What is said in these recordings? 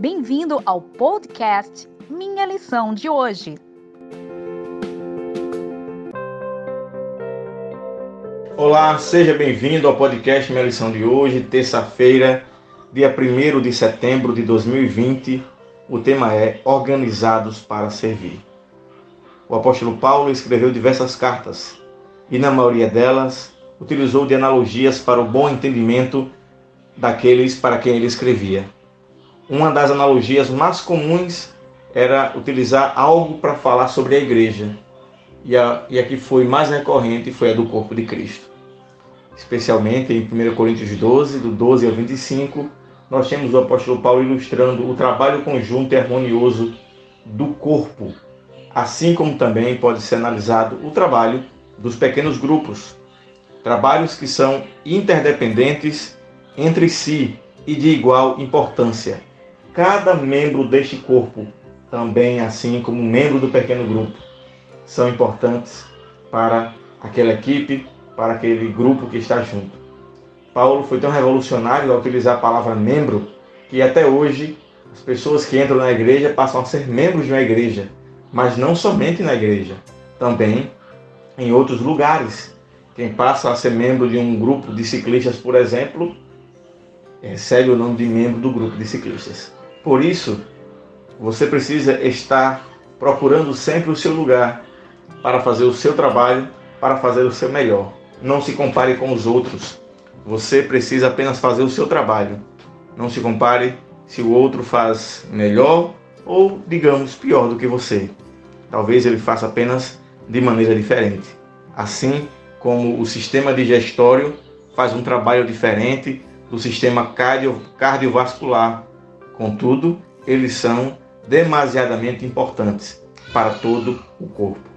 Bem-vindo ao podcast Minha Lição de Hoje. Olá, seja bem-vindo ao podcast Minha Lição de Hoje, terça-feira, dia 1 de setembro de 2020. O tema é Organizados para Servir. O apóstolo Paulo escreveu diversas cartas e, na maioria delas, utilizou de analogias para o bom entendimento daqueles para quem ele escrevia. Uma das analogias mais comuns era utilizar algo para falar sobre a igreja, e a, e a que foi mais recorrente foi a do corpo de Cristo. Especialmente em 1 Coríntios 12, do 12 ao 25, nós temos o apóstolo Paulo ilustrando o trabalho conjunto e harmonioso do corpo, assim como também pode ser analisado o trabalho dos pequenos grupos, trabalhos que são interdependentes entre si e de igual importância. Cada membro deste corpo, também assim como membro do pequeno grupo, são importantes para aquela equipe, para aquele grupo que está junto. Paulo foi tão revolucionário ao utilizar a palavra membro que até hoje as pessoas que entram na igreja passam a ser membros de uma igreja, mas não somente na igreja, também em outros lugares. Quem passa a ser membro de um grupo de ciclistas, por exemplo, recebe o nome de membro do grupo de ciclistas. Por isso, você precisa estar procurando sempre o seu lugar para fazer o seu trabalho, para fazer o seu melhor. Não se compare com os outros. Você precisa apenas fazer o seu trabalho. Não se compare se o outro faz melhor ou, digamos, pior do que você. Talvez ele faça apenas de maneira diferente. Assim como o sistema digestório faz um trabalho diferente do sistema cardio, cardiovascular. Contudo, eles são demasiadamente importantes para todo o corpo.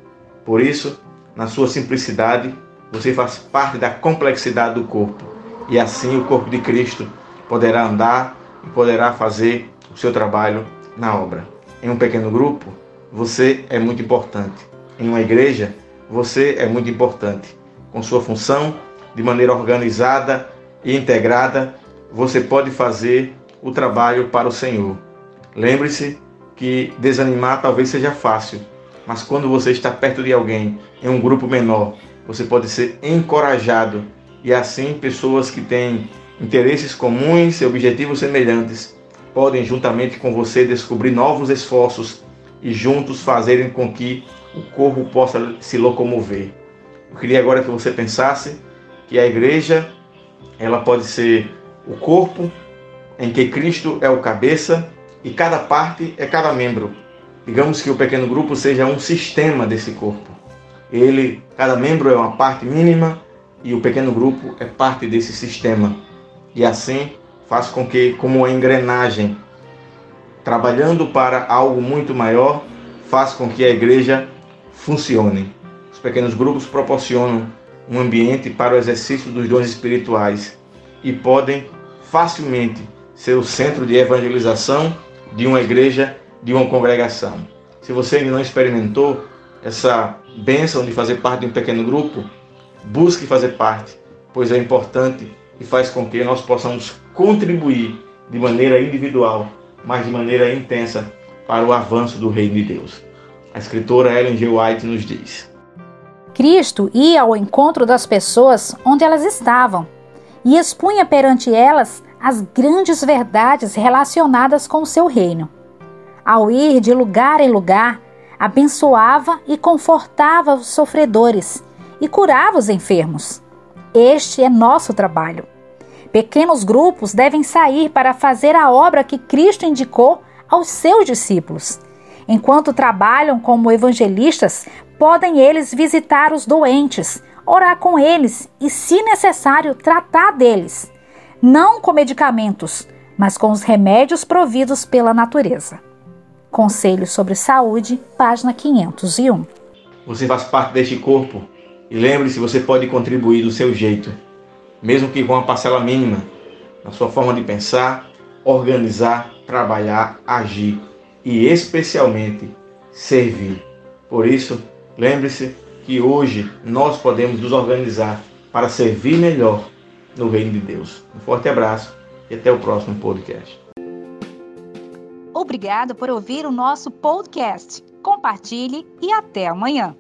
Por isso, na sua simplicidade, você faz parte da complexidade do corpo. E assim o corpo de Cristo poderá andar e poderá fazer o seu trabalho na obra. Em um pequeno grupo, você é muito importante. Em uma igreja, você é muito importante. Com sua função, de maneira organizada e integrada, você pode fazer o trabalho para o Senhor. Lembre-se que desanimar talvez seja fácil, mas quando você está perto de alguém, em um grupo menor, você pode ser encorajado e assim pessoas que têm interesses comuns e objetivos semelhantes podem juntamente com você descobrir novos esforços e juntos fazerem com que o corpo possa se locomover. Eu queria agora que você pensasse que a igreja ela pode ser o corpo em que Cristo é o cabeça e cada parte é cada membro. Digamos que o pequeno grupo seja um sistema desse corpo. Ele, cada membro é uma parte mínima e o pequeno grupo é parte desse sistema. E assim faz com que, como uma engrenagem, trabalhando para algo muito maior, faz com que a igreja funcione. Os pequenos grupos proporcionam um ambiente para o exercício dos dons espirituais e podem facilmente ser o centro de evangelização de uma igreja, de uma congregação. Se você ainda não experimentou essa bênção de fazer parte de um pequeno grupo, busque fazer parte, pois é importante e faz com que nós possamos contribuir de maneira individual, mas de maneira intensa para o avanço do reino de Deus. A escritora Ellen G. White nos diz: Cristo ia ao encontro das pessoas onde elas estavam e expunha perante elas as grandes verdades relacionadas com o seu reino. Ao ir de lugar em lugar, abençoava e confortava os sofredores e curava os enfermos. Este é nosso trabalho. Pequenos grupos devem sair para fazer a obra que Cristo indicou aos seus discípulos. Enquanto trabalham como evangelistas, podem eles visitar os doentes, orar com eles e, se necessário, tratar deles, não com medicamentos, mas com os remédios providos pela natureza. Conselho sobre Saúde, página 501. Você faz parte deste corpo e lembre-se, você pode contribuir do seu jeito, mesmo que com uma parcela mínima, na sua forma de pensar, organizar, trabalhar, agir e especialmente servir. Por isso, lembre-se que hoje nós podemos nos organizar para servir melhor no reino de Deus. Um forte abraço e até o próximo podcast. Obrigado por ouvir o nosso podcast. Compartilhe e até amanhã.